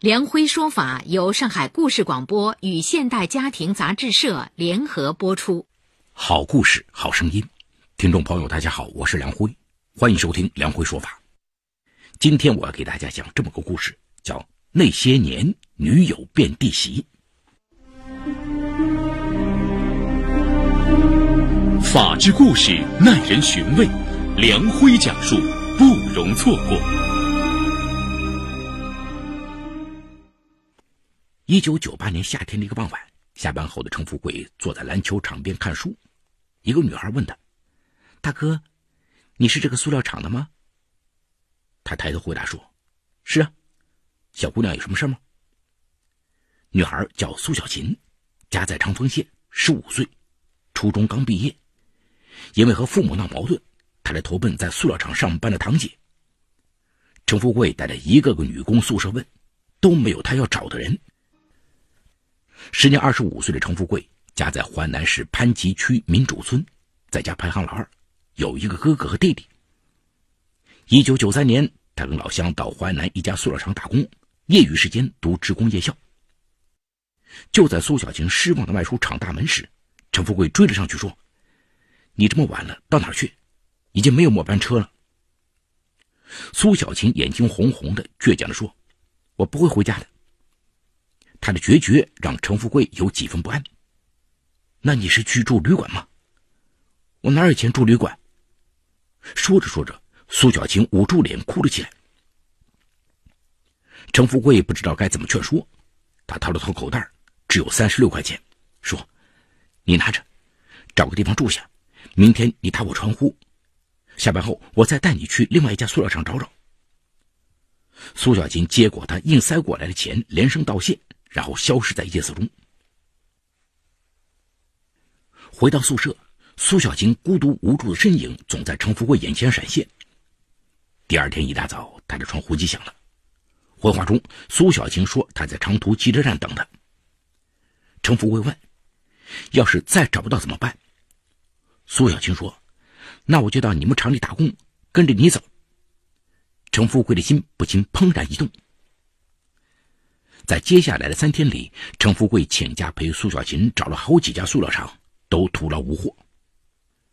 梁辉说法由上海故事广播与现代家庭杂志社联合播出。好故事，好声音，听众朋友，大家好，我是梁辉，欢迎收听梁辉说法。今天我要给大家讲这么个故事，叫《那些年女友变弟媳》。法治故事耐人寻味，梁辉讲述不容错过。一九九八年夏天的一个傍晚，下班后的程富贵坐在篮球场边看书。一个女孩问他：“大哥，你是这个塑料厂的吗？”他抬头回答说：“是啊。”小姑娘有什么事吗？女孩叫苏小琴，家在长丰县，十五岁，初中刚毕业。因为和父母闹矛盾，她来投奔在塑料厂上班的堂姐。程富贵带着一个个女工宿舍问，都没有他要找的人。时年二十五岁的程富贵，家在淮南市潘集区民主村，在家排行老二，有一个哥哥和弟弟。一九九三年，他跟老乡到淮南一家塑料厂打工，业余时间读职工夜校。就在苏小琴失望的迈出厂大门时，陈富贵追了上去说：“你这么晚了，到哪儿去？已经没有末班车了。”苏小琴眼睛红红的，倔强地说：“我不会回家的。”他的决绝让程富贵有几分不安。那你是去住旅馆吗？我哪有钱住旅馆？说着说着，苏小琴捂住脸哭了起来。程富贵不知道该怎么劝说，他掏了掏口袋，只有三十六块钱，说：“你拿着，找个地方住下，明天你打我传呼，下班后我再带你去另外一家塑料厂找找。”苏小琴接过他硬塞过来的钱，连声道谢。然后消失在夜色中。回到宿舍，苏小琴孤独无助的身影总在程富贵眼前闪现。第二天一大早，他的窗户机响了。回话中，苏小琴说他在长途汽车站等他。程富贵问：“要是再找不到怎么办？”苏小琴说：“那我就到你们厂里打工，跟着你走。”程富贵的心不禁怦然一动。在接下来的三天里，程富贵请假陪苏小琴找了好几家塑料厂，都徒劳无获。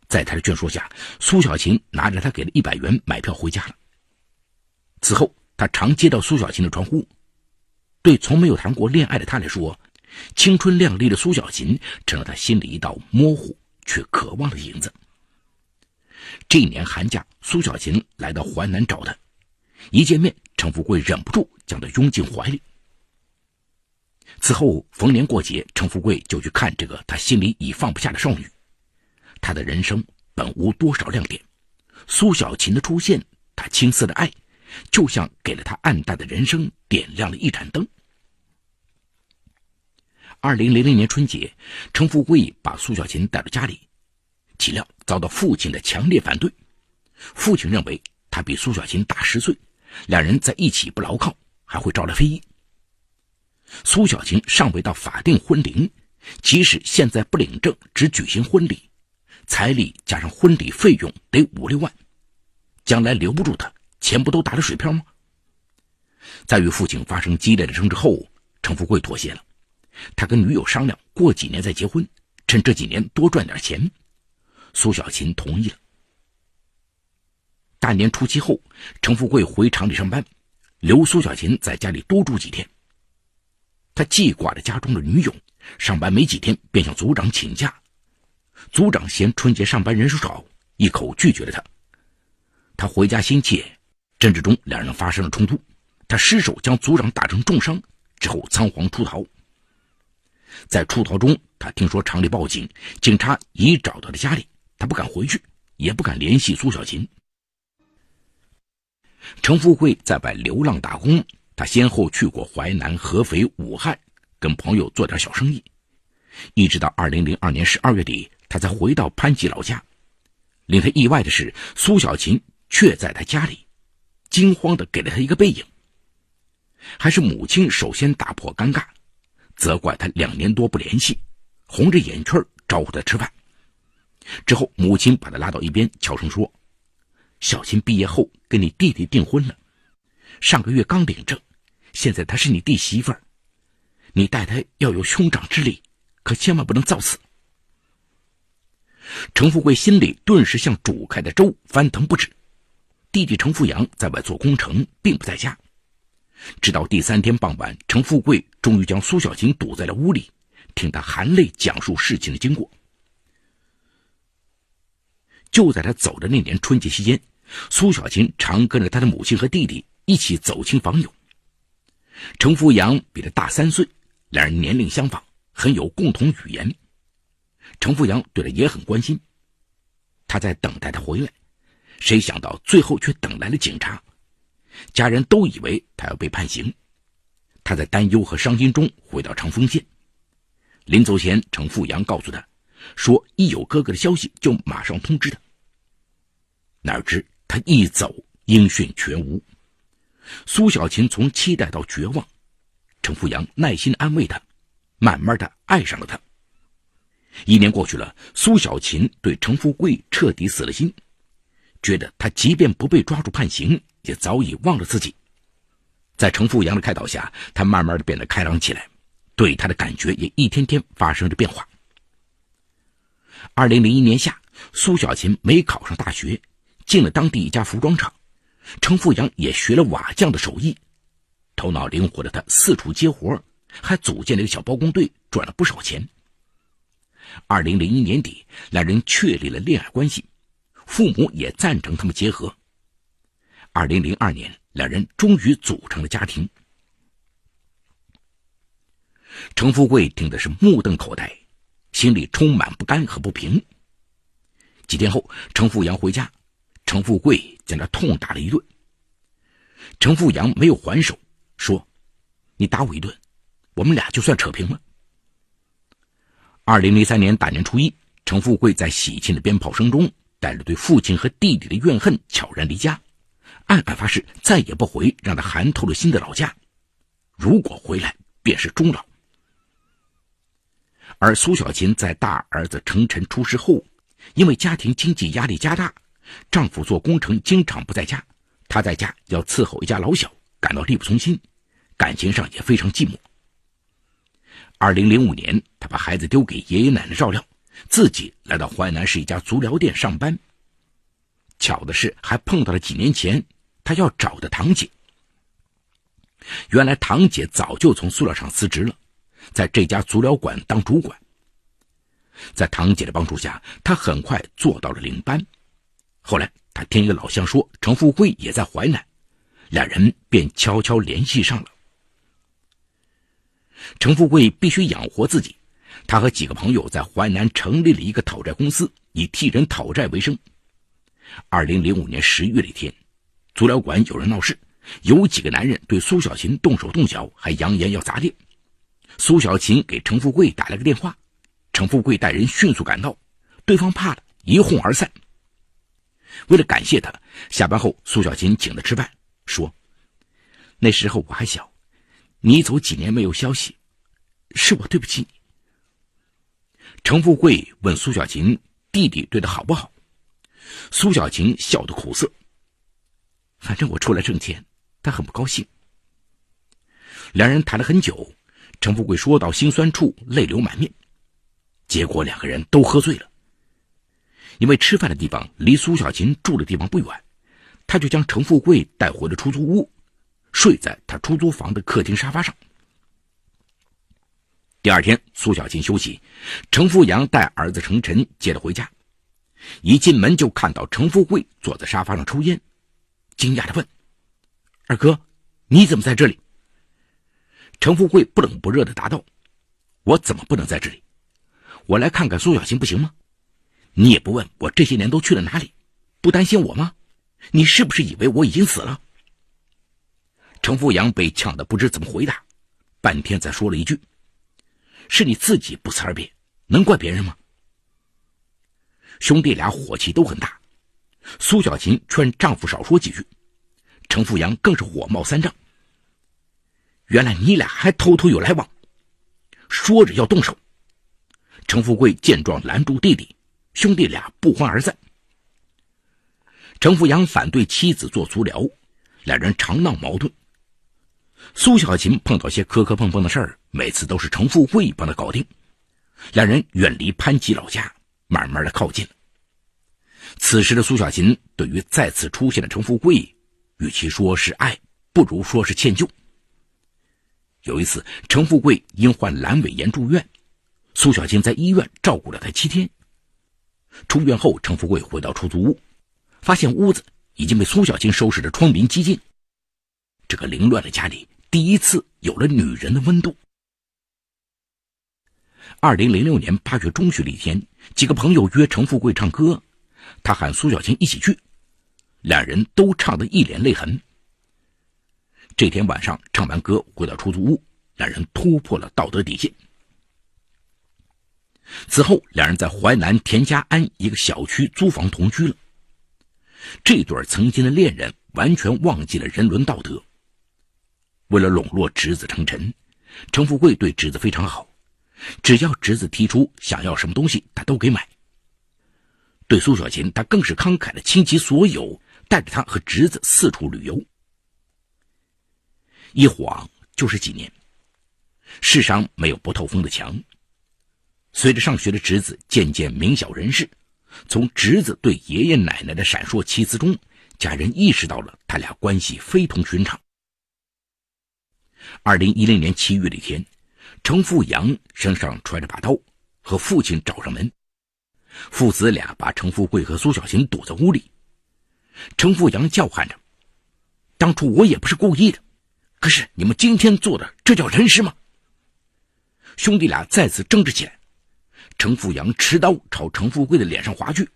在他的劝说下，苏小琴拿着他给的一百元买票回家了。此后，他常接到苏小琴的传呼。对从没有谈过恋爱的他来说，青春靓丽的苏小琴成了他心里一道模糊却渴望的影子。这一年寒假，苏小琴来到淮南找他，一见面，程富贵忍不住将她拥进怀里。此后，逢年过节，程富贵就去看这个他心里已放不下的少女。他的人生本无多少亮点，苏小琴的出现，他青涩的爱，就像给了他暗淡的人生点亮了一盏灯。二零零零年春节，程富贵把苏小琴带到家里，岂料遭到父亲的强烈反对。父亲认为他比苏小琴大十岁，两人在一起不牢靠，还会招来非议。苏小琴尚未到法定婚龄，即使现在不领证，只举行婚礼，彩礼加上婚礼费用得五六万，将来留不住他，钱不都打了水漂吗？在与父亲发生激烈的争执后，程富贵妥协了，他跟女友商量，过几年再结婚，趁这几年多赚点钱。苏小琴同意了。大年初七后，程富贵回厂里上班，留苏小琴在家里多住几天。他记挂着家中的女友，上班没几天便向组长请假。组长嫌春节上班人数少，一口拒绝了他。他回家心切，争执中两人发生了冲突，他失手将组长打成重伤，之后仓皇出逃。在出逃中，他听说厂里报警，警察已找到了家里，他不敢回去，也不敢联系苏小琴。程富贵在外流浪打工。他先后去过淮南、合肥、武汉，跟朋友做点小生意，一直到二零零二年十二月底他才回到潘吉老家。令他意外的是，苏小琴却在他家里，惊慌的给了他一个背影。还是母亲首先打破尴尬，责怪他两年多不联系，红着眼圈招呼他吃饭。之后，母亲把他拉到一边，悄声说：“小琴毕业后跟你弟弟订婚了，上个月刚领证，现在她是你弟媳妇儿，你待她要有兄长之礼，可千万不能造次。”程富贵心里顿时像煮开的粥，翻腾不止。弟弟程富阳在外做工程，并不在家。直到第三天傍晚，程富贵终于将苏小琴堵在了屋里，听他含泪讲述事情的经过。就在他走的那年春节期间，苏小琴常跟着他的母亲和弟弟一起走亲访友。程富阳比他大三岁，两人年龄相仿，很有共同语言。程富阳对他也很关心，他在等待他回来，谁想到最后却等来了警察。家人都以为他要被判刑，他在担忧和伤心中回到长丰县。临走前，程富阳告诉他，说一有哥哥的消息就马上通知他。哪知他一走，音讯全无。苏小琴从期待到绝望，程富阳耐心安慰她，慢慢的爱上了他。一年过去了，苏小琴对程富贵彻底死了心，觉得他即便不被抓住判刑。也早已忘了自己，在程富阳的开导下，他慢慢的变得开朗起来，对他的感觉也一天天发生着变化。二零零一年夏，苏小琴没考上大学，进了当地一家服装厂，程富阳也学了瓦匠的手艺，头脑灵活的他四处接活，还组建了一个小包工队，赚了不少钱。二零零一年底，两人确立了恋爱关系，父母也赞成他们结合。二零零二年，两人终于组成了家庭。程富贵听的是目瞪口呆，心里充满不甘和不平。几天后，程富阳回家，程富贵将他痛打了一顿。程富阳没有还手，说：“你打我一顿，我们俩就算扯平了。”二零零三年大年初一，程富贵在喜庆的鞭炮声中，带着对父亲和弟弟的怨恨，悄然离家。暗暗发誓再也不回让他寒透了心的老家，如果回来便是终老。而苏小琴在大儿子程晨出事后，因为家庭经济压力加大，丈夫做工程经常不在家，她在家要伺候一家老小，感到力不从心，感情上也非常寂寞。二零零五年，她把孩子丢给爷爷奶奶照料，自己来到淮南市一家足疗店上班。巧的是，还碰到了几年前。他要找的堂姐，原来堂姐早就从塑料厂辞职了，在这家足疗馆当主管。在堂姐的帮助下，他很快做到了领班。后来他听一个老乡说程富贵也在淮南，两人便悄悄联系上了。程富贵必须养活自己，他和几个朋友在淮南成立了一个讨债公司，以替人讨债为生。二零零五年十月的一天。足疗馆有人闹事，有几个男人对苏小琴动手动脚，还扬言要砸店。苏小琴给程富贵打了个电话，程富贵带人迅速赶到，对方怕了，一哄而散。为了感谢他，下班后苏小琴请他吃饭，说：“那时候我还小，你走几年没有消息，是我对不起你。”程富贵问苏小琴：“弟弟对他好不好？”苏小琴笑得苦涩。反正我出来挣钱，他很不高兴。两人谈了很久，程富贵说到心酸处，泪流满面。结果两个人都喝醉了。因为吃饭的地方离苏小琴住的地方不远，他就将程富贵带回了出租屋，睡在他出租房的客厅沙发上。第二天，苏小琴休息，程富阳带儿子程晨接他回家。一进门就看到程富贵坐在沙发上抽烟。惊讶的问：“二哥，你怎么在这里？”程富贵不冷不热的答道：“我怎么不能在这里？我来看看苏小琴不行吗？你也不问我这些年都去了哪里，不担心我吗？你是不是以为我已经死了？”程富阳被呛得不知怎么回答，半天才说了一句：“是你自己不辞而别，能怪别人吗？”兄弟俩火气都很大。苏小琴劝丈夫少说几句，程富阳更是火冒三丈。原来你俩还偷偷有来往，说着要动手。程富贵见状拦住弟弟，兄弟俩不欢而散。程富阳反对妻子做足疗，两人常闹矛盾。苏小琴碰到些磕磕碰碰的事儿，每次都是程富贵帮他搞定。两人远离潘吉老家，慢慢的靠近了。此时的苏小琴对于再次出现的程富贵，与其说是爱，不如说是歉疚。有一次，程富贵因患阑尾炎住院，苏小琴在医院照顾了他七天。出院后，程富贵回到出租屋，发现屋子已经被苏小琴收拾的窗明几净。这个凌乱的家里，第一次有了女人的温度。二零零六年八月中旬的一天，几个朋友约程富贵唱歌，他喊苏小琴一起去，两人都唱得一脸泪痕。这天晚上唱完歌回到出租屋，两人突破了道德底线。此后，两人在淮南田家庵一个小区租房同居了。这对曾经的恋人完全忘记了人伦道德。为了笼络侄子程晨，程富贵对侄子非常好。只要侄子提出想要什么东西，他都给买。对苏小琴，他更是慷慨的倾其所有，带着他和侄子四处旅游。一晃就是几年，世上没有不透风的墙。随着上学的侄子渐渐明晓人事，从侄子对爷爷奶奶的闪烁其词中，家人意识到了他俩关系非同寻常。二零一零年七月的一天。程富阳身上揣着把刀，和父亲找上门。父子俩把程富贵和苏小琴堵在屋里。程富阳叫喊着：“当初我也不是故意的，可是你们今天做的，这叫人事吗？”兄弟俩再次争执起来。程富阳持刀朝程富贵的脸上划去，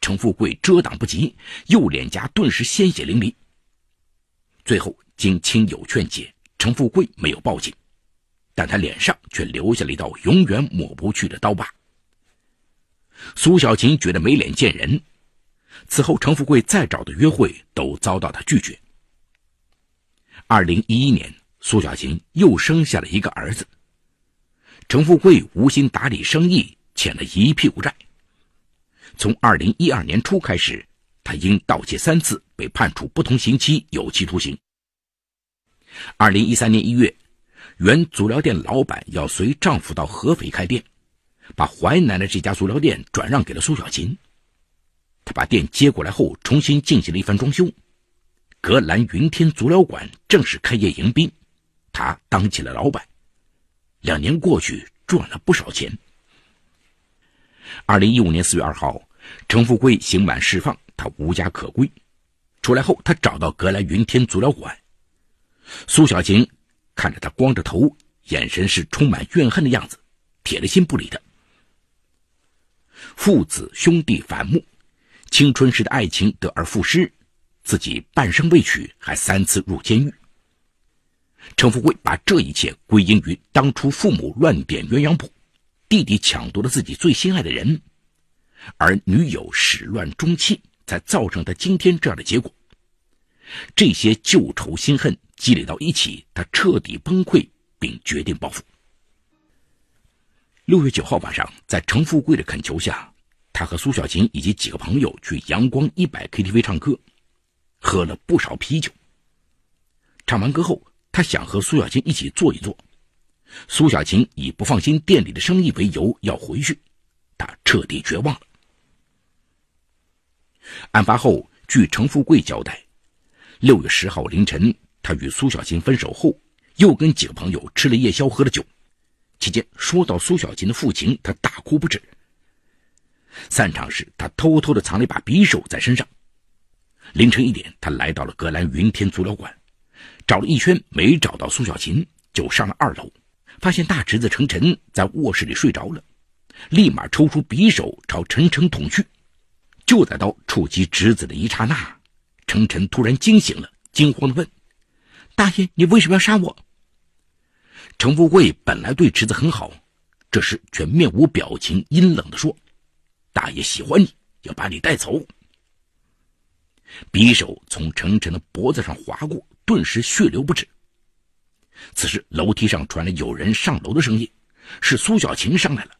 程富贵遮挡不及，右脸颊顿时鲜血淋漓。最后经亲友劝解，程富贵没有报警。但他脸上却留下了一道永远抹不去的刀疤。苏小琴觉得没脸见人，此后程富贵再找的约会都遭到他拒绝。二零一一年，苏小琴又生下了一个儿子。程富贵无心打理生意，欠了一屁股债。从二零一二年初开始，他因盗窃三次被判处不同刑期有期徒刑。二零一三年一月。原足疗店老板要随丈夫到合肥开店，把淮南的这家足疗店转让给了苏小琴。他把店接过来后，重新进行了一番装修。格兰云天足疗馆正式开业迎宾，他当起了老板。两年过去，赚了不少钱。二零一五年四月二号，程富贵刑满释放，他无家可归。出来后，他找到格莱云天足疗馆，苏小琴。看着他光着头，眼神是充满怨恨的样子，铁了心不理他。父子兄弟反目，青春时的爱情得而复失，自己半生未娶，还三次入监狱。程富贵把这一切归因于当初父母乱点鸳鸯谱，弟弟抢夺了自己最心爱的人，而女友始乱终弃，才造成他今天这样的结果。这些旧仇新恨。积累到一起，他彻底崩溃，并决定报复。六月九号晚上，在程富贵的恳求下，他和苏小琴以及几个朋友去阳光一百 KTV 唱歌，喝了不少啤酒。唱完歌后，他想和苏小琴一起坐一坐，苏小琴以不放心店里的生意为由要回去，他彻底绝望了。案发后，据程富贵交代，六月十号凌晨。他与苏小琴分手后，又跟几个朋友吃了夜宵，喝了酒。期间说到苏小琴的父亲，他大哭不止。散场时，他偷偷的藏了一把匕首在身上。凌晨一点，他来到了格兰云天足疗馆，找了一圈没找到苏小琴，就上了二楼，发现大侄子程晨在卧室里睡着了，立马抽出匕首朝陈晨捅去。就在刀触及侄子的一刹那，程晨突然惊醒了，惊慌的问。大爷，你为什么要杀我？程富贵本来对侄子很好，这时却面无表情、阴冷的说：“大爷喜欢你，要把你带走。”匕首从程程的脖子上划过，顿时血流不止。此时楼梯上传来有人上楼的声音，是苏小琴上来了。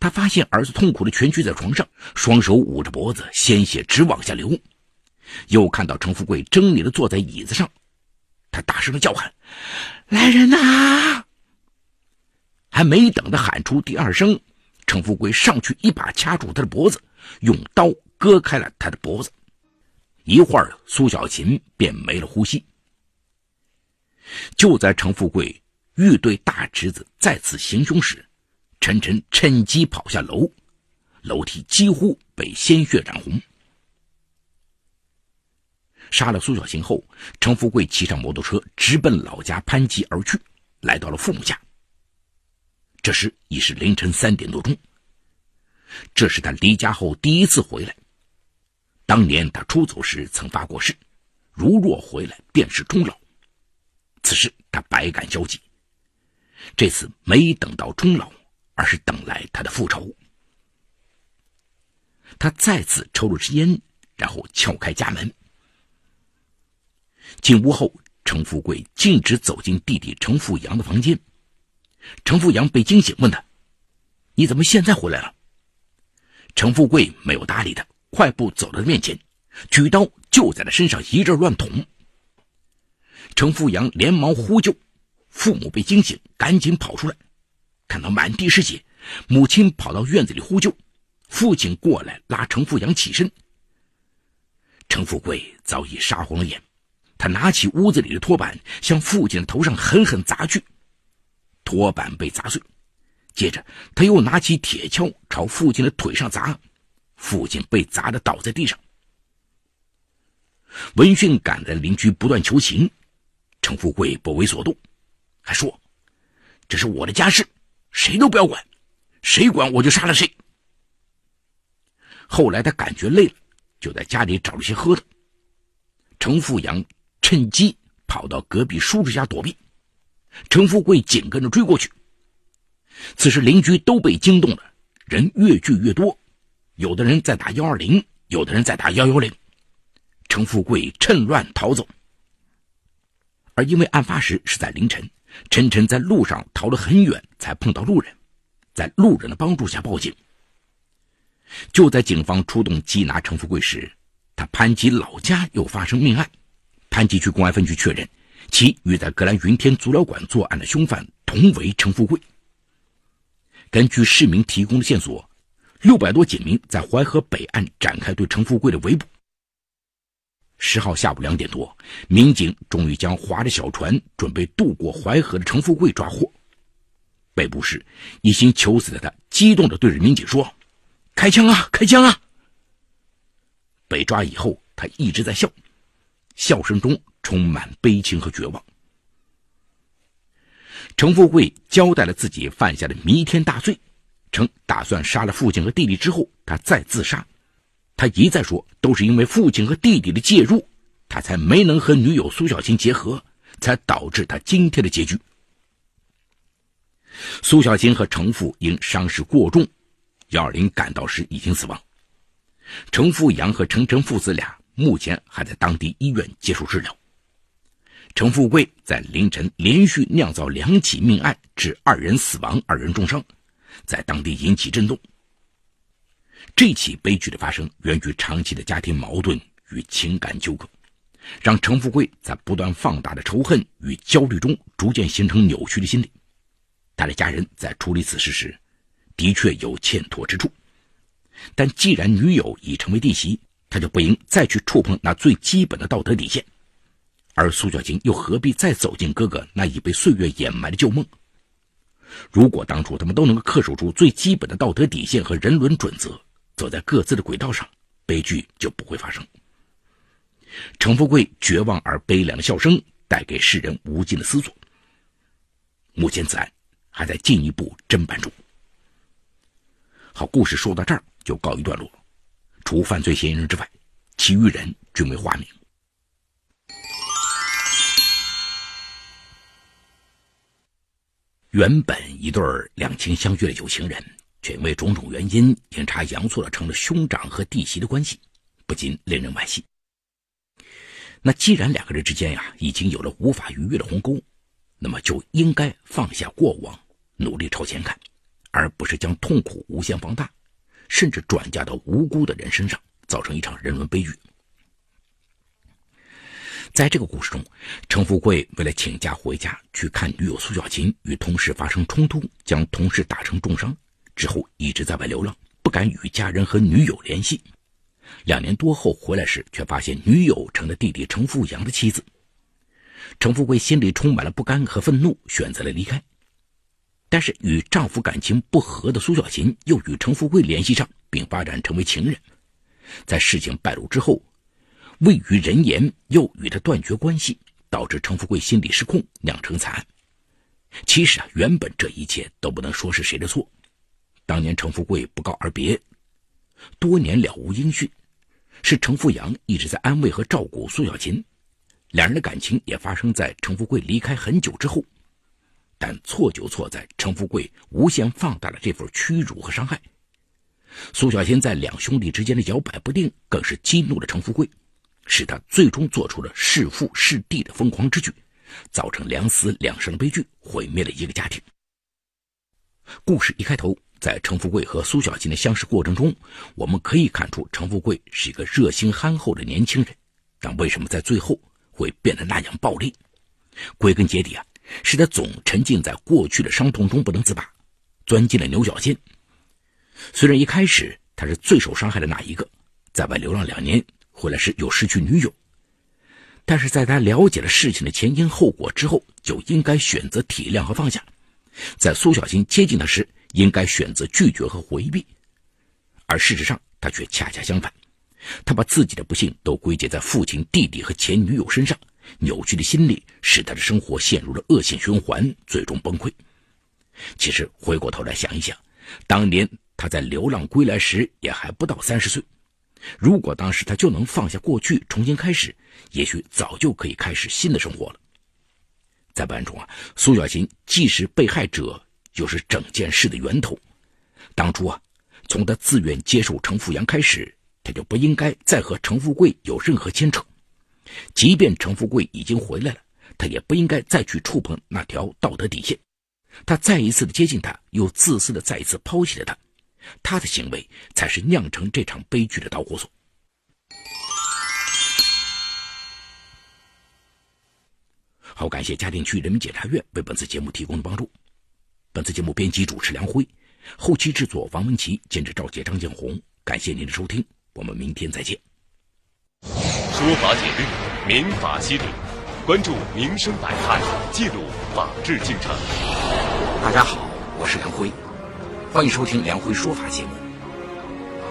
他发现儿子痛苦的蜷曲在床上，双手捂着脖子，鲜血直往下流。又看到程富贵狰狞的坐在椅子上，他大声的叫喊：“来人呐！”还没等他喊出第二声，程富贵上去一把掐住他的脖子，用刀割开了他的脖子。一会儿，苏小琴便没了呼吸。就在程富贵欲对大侄子再次行凶时，陈晨趁机跑下楼，楼梯几乎被鲜血染红。杀了苏小琴后，程富贵骑上摩托车直奔老家潘集而去，来到了父母家。这时已是凌晨三点多钟，这是他离家后第一次回来。当年他出走时曾发过誓，如若回来便是终老。此时他百感交集，这次没等到终老，而是等来他的复仇。他再次抽了支烟，然后撬开家门。进屋后，程富贵径直走进弟弟程富阳的房间。程富阳被惊醒，问他：“你怎么现在回来了？”程富贵没有搭理他。快步走到他面前，举刀就在他身上一阵乱捅。程富阳连忙呼救，父母被惊醒，赶紧跑出来，看到满地是血，母亲跑到院子里呼救，父亲过来拉程富阳起身。程富贵早已杀红了眼，他拿起屋子里的拖板向父亲的头上狠狠砸去，拖板被砸碎，接着他又拿起铁锹朝父亲的腿上砸。父亲被砸得倒在地上，闻讯赶来的邻居不断求情，程富贵不为所动，还说：“这是我的家事，谁都不要管，谁管我就杀了谁。”后来他感觉累了，就在家里找了些喝的。程富阳趁机跑到隔壁叔叔家躲避，程富贵紧跟着追过去。此时邻居都被惊动了，人越聚越多。有的人在打幺二零，有的人在打幺幺零。程富贵趁乱逃走，而因为案发时是在凌晨，陈晨在路上逃了很远，才碰到路人，在路人的帮助下报警。就在警方出动缉拿程富贵时，他潘吉老家又发生命案，潘吉区公安分局确认，其与在格兰云天足疗馆作案的凶犯同为程富贵。根据市民提供的线索。六百多警民在淮河北岸展开对程富贵的围捕。十号下午两点多，民警终于将划着小船准备渡过淮河的程富贵抓获。被捕时，一心求死的他激动地对着民警说：“开枪啊，开枪啊！”被抓以后，他一直在笑，笑声中充满悲情和绝望。程富贵交代了自己犯下的弥天大罪。称打算杀了父亲和弟弟之后，他再自杀。他一再说，都是因为父亲和弟弟的介入，他才没能和女友苏小琴结合，才导致他今天的结局。苏小琴和程父因伤势过重，幺二零赶到时已经死亡。程富阳和程晨父子俩目前还在当地医院接受治疗。程富贵在凌晨连续酿造两起命案，致二人死亡，二人重伤。在当地引起震动。这起悲剧的发生源于长期的家庭矛盾与情感纠葛，让程富贵在不断放大的仇恨与焦虑中逐渐形成扭曲的心理。他的家人在处理此事时，的确有欠妥之处，但既然女友已成为弟媳，他就不应再去触碰那最基本的道德底线。而苏小晴又何必再走进哥哥那已被岁月掩埋的旧梦？如果当初他们都能够恪守住最基本的道德底线和人伦准则，走在各自的轨道上，悲剧就不会发生。程富贵绝望而悲凉的笑声带给世人无尽的思索。目前此案还在进一步侦办中。好，故事说到这儿就告一段落。除犯罪嫌疑人之外，其余人均为化名。原本一对两情相悦的有情人，却因为种种原因阴差阳错的成了兄长和弟媳的关系，不禁令人惋惜。那既然两个人之间呀已经有了无法逾越的鸿沟，那么就应该放下过往，努力朝前看，而不是将痛苦无限放大，甚至转嫁到无辜的人身上，造成一场人伦悲剧。在这个故事中，程富贵为了请假回家去看女友苏小琴，与同事发生冲突，将同事打成重伤，之后一直在外流浪，不敢与家人和女友联系。两年多后回来时，却发现女友成了弟弟程富阳的妻子。程富贵心里充满了不甘和愤怒，选择了离开。但是与丈夫感情不和的苏小琴又与程富贵联系上，并发展成为情人。在事情败露之后，未与人言，又与他断绝关系，导致程富贵心理失控，酿成惨案。其实啊，原本这一切都不能说是谁的错。当年程富贵不告而别，多年了无音讯，是程富阳一直在安慰和照顾苏小琴。两人的感情也发生在程富贵离开很久之后，但错就错在程富贵无限放大了这份屈辱和伤害。苏小琴在两兄弟之间的摇摆不定，更是激怒了程富贵，使他最终做出了弑父弑弟的疯狂之举，造成两死两伤的悲剧，毁灭了一个家庭。故事一开头，在程富贵和苏小琴的相识过程中，我们可以看出程富贵是一个热心憨厚的年轻人，但为什么在最后？会变得那样暴力，归根结底啊，是他总沉浸在过去的伤痛中不能自拔，钻进了牛角尖。虽然一开始他是最受伤害的那一个，在外流浪两年，回来时又失去女友，但是在他了解了事情的前因后果之后，就应该选择体谅和放下。在苏小琴接近他时，应该选择拒绝和回避，而事实上他却恰恰相反。他把自己的不幸都归结在父亲、弟弟和前女友身上，扭曲的心理使他的生活陷入了恶性循环，最终崩溃。其实回过头来想一想，当年他在流浪归来时也还不到三十岁，如果当时他就能放下过去，重新开始，也许早就可以开始新的生活了。在本案中啊，苏小琴既是被害者，就是整件事的源头。当初啊，从他自愿接受程富阳开始。他就不应该再和程富贵有任何牵扯，即便程富贵已经回来了，他也不应该再去触碰那条道德底线。他再一次的接近他，又自私的再一次抛弃了他，他的行为才是酿成这场悲剧的导火索。好，感谢嘉定区人民检察院为本次节目提供的帮助。本次节目编辑主持梁辉，后期制作王文琪，监制赵杰、张建红。感谢您的收听。我们明天再见。说法解律，民法析理，关注民生百态，记录法治进程。大家好，我是梁辉，欢迎收听梁辉说法节目。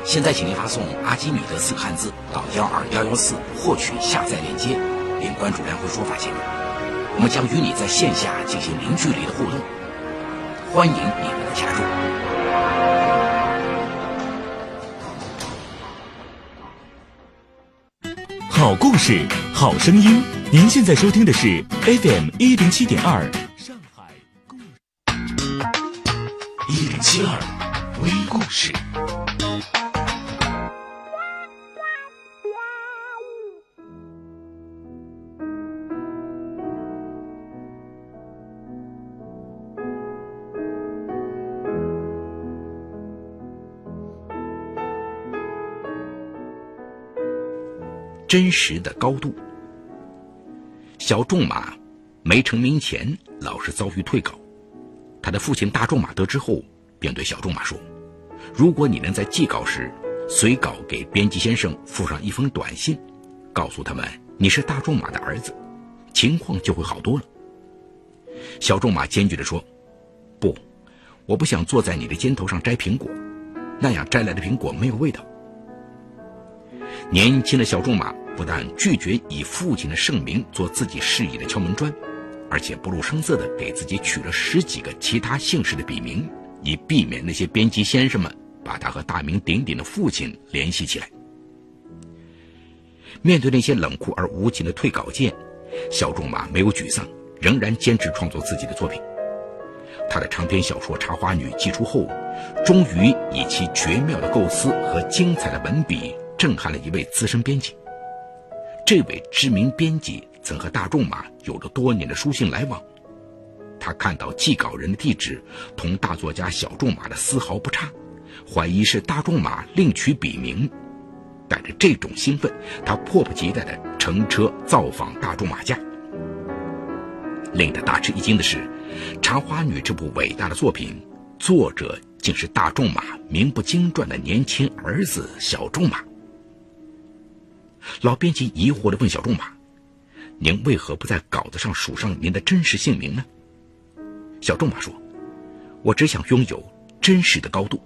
现在，请您发送“阿基米德”四个汉字到幺二幺幺四，获取下载链接，并关注梁辉说法节目。我们将与你在线下进行零距离的互动，欢迎你们的加入。好故事，好声音。您现在收听的是 FM 一零七点二，上海故一零七二微故事。真实的高度。小仲马没成名前，老是遭遇退稿。他的父亲大仲马得知后，便对小仲马说：“如果你能在寄稿时随稿给编辑先生附上一封短信，告诉他们你是大仲马的儿子，情况就会好多了。”小仲马坚决地说：“不，我不想坐在你的肩头上摘苹果，那样摘来的苹果没有味道。”年轻的小仲马不但拒绝以父亲的盛名做自己事业的敲门砖，而且不露声色地给自己取了十几个其他姓氏的笔名，以避免那些编辑先生们把他和大名鼎鼎的父亲联系起来。面对那些冷酷而无情的退稿件，小仲马没有沮丧，仍然坚持创作自己的作品。他的长篇小说《茶花女》寄出后，终于以其绝妙的构思和精彩的文笔震撼了一位资深编辑。这位知名编辑曾和大仲马有着多年的书信来往，他看到寄稿人的地址同大作家小仲马的丝毫不差，怀疑是大仲马另取笔名。带着这种兴奋，他迫不及待地乘车造访大仲马家。令他大吃一惊的是，《茶花女》这部伟大的作品，作者竟是大仲马名不经传的年轻儿子小仲马。老编辑疑惑地问小仲马：“您为何不在稿子上署上您的真实姓名呢？”小仲马说：“我只想拥有真实的高度。”